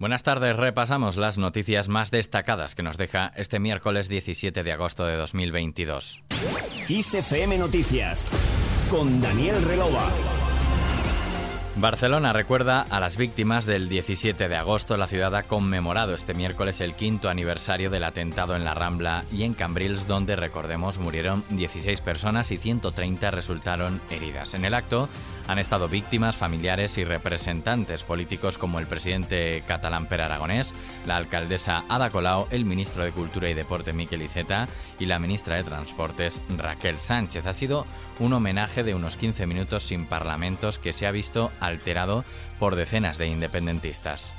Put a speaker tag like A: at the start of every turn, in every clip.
A: Buenas tardes, repasamos las noticias más destacadas que nos deja este miércoles 17 de agosto de 2022.
B: XFM Noticias con Daniel Relova.
A: Barcelona recuerda a las víctimas del 17 de agosto. La ciudad ha conmemorado este miércoles el quinto aniversario del atentado en la Rambla y en Cambrils, donde, recordemos, murieron 16 personas y 130 resultaron heridas. En el acto han estado víctimas, familiares y representantes políticos como el presidente catalán Per Aragonés, la alcaldesa Ada Colau, el ministro de Cultura y Deporte Miquel Iceta y la ministra de Transportes Raquel Sánchez. Ha sido un homenaje de unos 15 minutos sin parlamentos que se ha visto alterado por decenas de independentistas.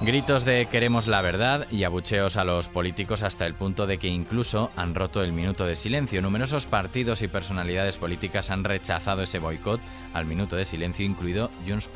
A: Gritos de queremos la verdad y abucheos a los políticos hasta el punto de que incluso han roto el minuto de silencio. Numerosos partidos y personalidades políticas han rechazado ese boicot al minuto de silencio, incluido Junts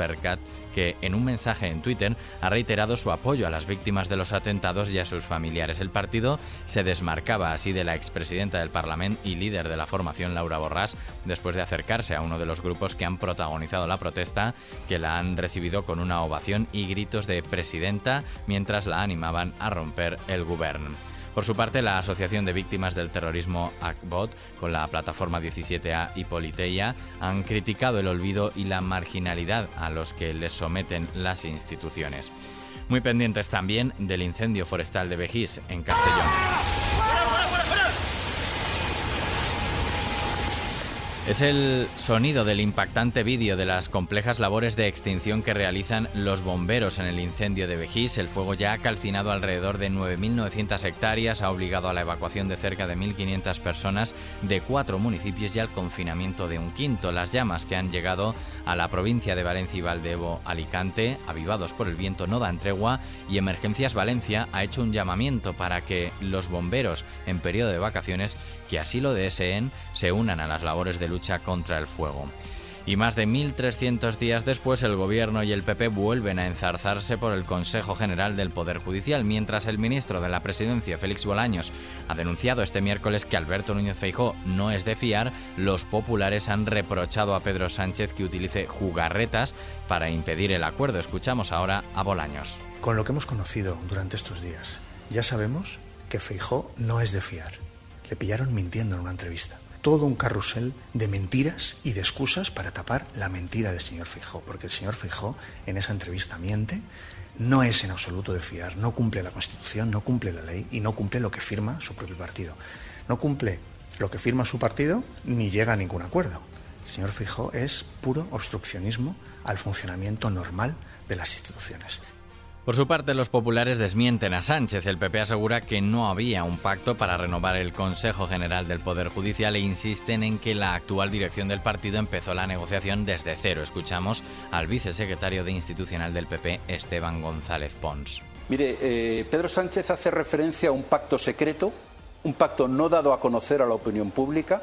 A: que en un mensaje en Twitter ha reiterado su apoyo a las víctimas de los atentados y a sus familiares. El partido se desmarcaba así de la expresidenta del Parlamento y líder de la formación, Laura Borràs, después de acercarse a uno de los grupos que han protagonizado la protesta, que la han recibido con una ovación y gritos de presidenta mientras la animaban a romper el gobierno. Por su parte, la Asociación de Víctimas del Terrorismo ACBOT, con la plataforma 17A y Politeia, han criticado el olvido y la marginalidad a los que les someten las instituciones. Muy pendientes también del incendio forestal de Bejís, en Castellón. Es el sonido del impactante vídeo de las complejas labores de extinción que realizan los bomberos en el incendio de Bejís. El fuego ya ha calcinado alrededor de 9.900 hectáreas, ha obligado a la evacuación de cerca de 1.500 personas de cuatro municipios y al confinamiento de un quinto. Las llamas que han llegado a la provincia de Valencia y Valdevo, Alicante, avivados por el viento, no dan tregua y Emergencias Valencia ha hecho un llamamiento para que los bomberos en periodo de vacaciones, que así lo deseen, se unan a las labores de lucha contra el fuego. Y más de 1.300 días después, el Gobierno y el PP vuelven a enzarzarse por el Consejo General del Poder Judicial, mientras el ministro de la Presidencia, Félix Bolaños, ha denunciado este miércoles que Alberto Núñez Feijó no es de fiar, los populares han reprochado a Pedro Sánchez que utilice jugarretas para impedir el acuerdo. Escuchamos ahora a Bolaños.
C: Con lo que hemos conocido durante estos días, ya sabemos que Feijó no es de fiar. Le pillaron mintiendo en una entrevista todo un carrusel de mentiras y de excusas para tapar la mentira del señor Fijó, porque el señor Fijó en esa entrevista miente, no es en absoluto de fiar, no cumple la Constitución, no cumple la ley y no cumple lo que firma su propio partido. No cumple lo que firma su partido ni llega a ningún acuerdo. El señor Fijó es puro obstruccionismo al funcionamiento normal de las instituciones.
A: Por su parte, los populares desmienten a Sánchez. El PP asegura que no había un pacto para renovar el Consejo General del Poder Judicial e insisten en que la actual dirección del partido empezó la negociación desde cero. Escuchamos al vicesecretario de Institucional del PP, Esteban González Pons.
D: Mire, eh, Pedro Sánchez hace referencia a un pacto secreto, un pacto no dado a conocer a la opinión pública,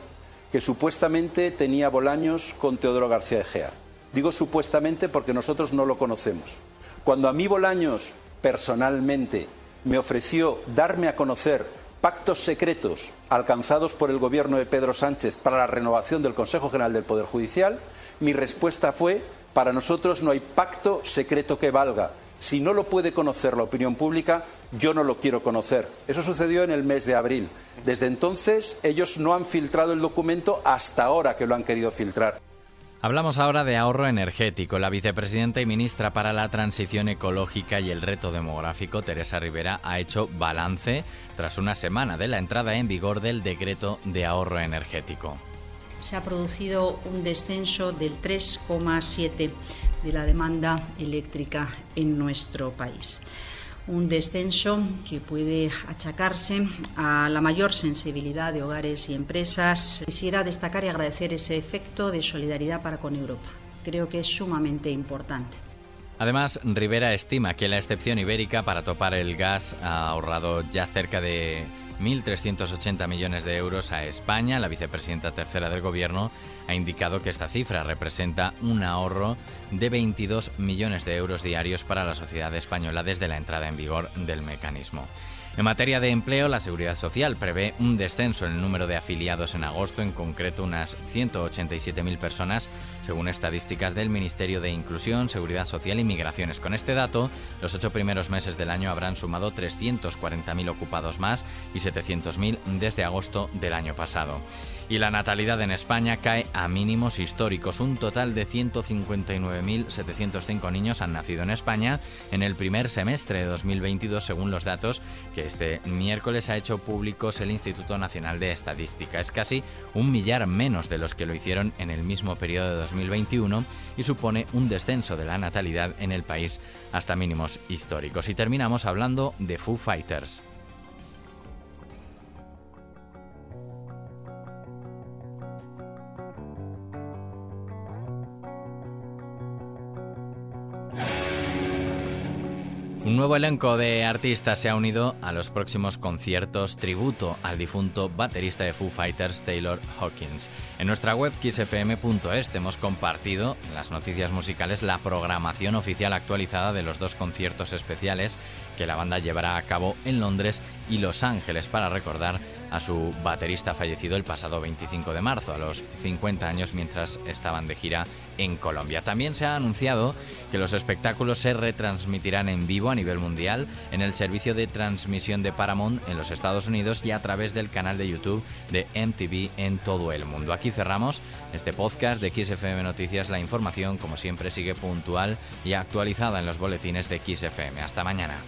D: que supuestamente tenía Bolaños con Teodoro García Egea. Digo supuestamente porque nosotros no lo conocemos. Cuando a mí Bolaños personalmente me ofreció darme a conocer pactos secretos alcanzados por el gobierno de Pedro Sánchez para la renovación del Consejo General del Poder Judicial, mi respuesta fue, para nosotros no hay pacto secreto que valga. Si no lo puede conocer la opinión pública, yo no lo quiero conocer. Eso sucedió en el mes de abril. Desde entonces, ellos no han filtrado el documento hasta ahora que lo han querido filtrar.
A: Hablamos ahora de ahorro energético. La vicepresidenta y ministra para la Transición Ecológica y el Reto Demográfico, Teresa Rivera, ha hecho balance tras una semana de la entrada en vigor del decreto de ahorro energético.
E: Se ha producido un descenso del 3,7 de la demanda eléctrica en nuestro país un descenso que puede achacarse a la mayor sensibilidad de hogares y empresas. Quisiera destacar y agradecer ese efecto de solidaridad para con Europa. Creo que es sumamente importante.
A: Además, Rivera estima que la excepción ibérica para topar el gas ha ahorrado ya cerca de 1.380 millones de euros a España. La vicepresidenta tercera del Gobierno ha indicado que esta cifra representa un ahorro de 22 millones de euros diarios para la sociedad española desde la entrada en vigor del mecanismo. En materia de empleo, la Seguridad Social prevé un descenso en el número de afiliados en agosto, en concreto unas 187.000 personas, según estadísticas del Ministerio de Inclusión, Seguridad Social y Migraciones. Con este dato, los ocho primeros meses del año habrán sumado 340.000 ocupados más y 700.000 desde agosto del año pasado. Y la natalidad en España cae a mínimos históricos. Un total de 159.705 niños han nacido en España en el primer semestre de 2022, según los datos que este miércoles ha hecho públicos el Instituto Nacional de Estadística. Es casi un millar menos de los que lo hicieron en el mismo periodo de 2021 y supone un descenso de la natalidad en el país hasta mínimos históricos. Y terminamos hablando de Foo Fighters. Un nuevo elenco de artistas se ha unido a los próximos conciertos tributo al difunto baterista de Foo Fighters Taylor Hawkins. En nuestra web xfm.es hemos compartido las noticias musicales, la programación oficial actualizada de los dos conciertos especiales que la banda llevará a cabo en Londres y Los Ángeles para recordar a su baterista fallecido el pasado 25 de marzo, a los 50 años mientras estaban de gira en Colombia. También se ha anunciado que los espectáculos se retransmitirán en vivo a nivel mundial en el servicio de transmisión de Paramount en los Estados Unidos y a través del canal de YouTube de MTV en todo el mundo. Aquí cerramos este podcast de XFM Noticias. La información, como siempre, sigue puntual y actualizada en los boletines de XFM. Hasta mañana.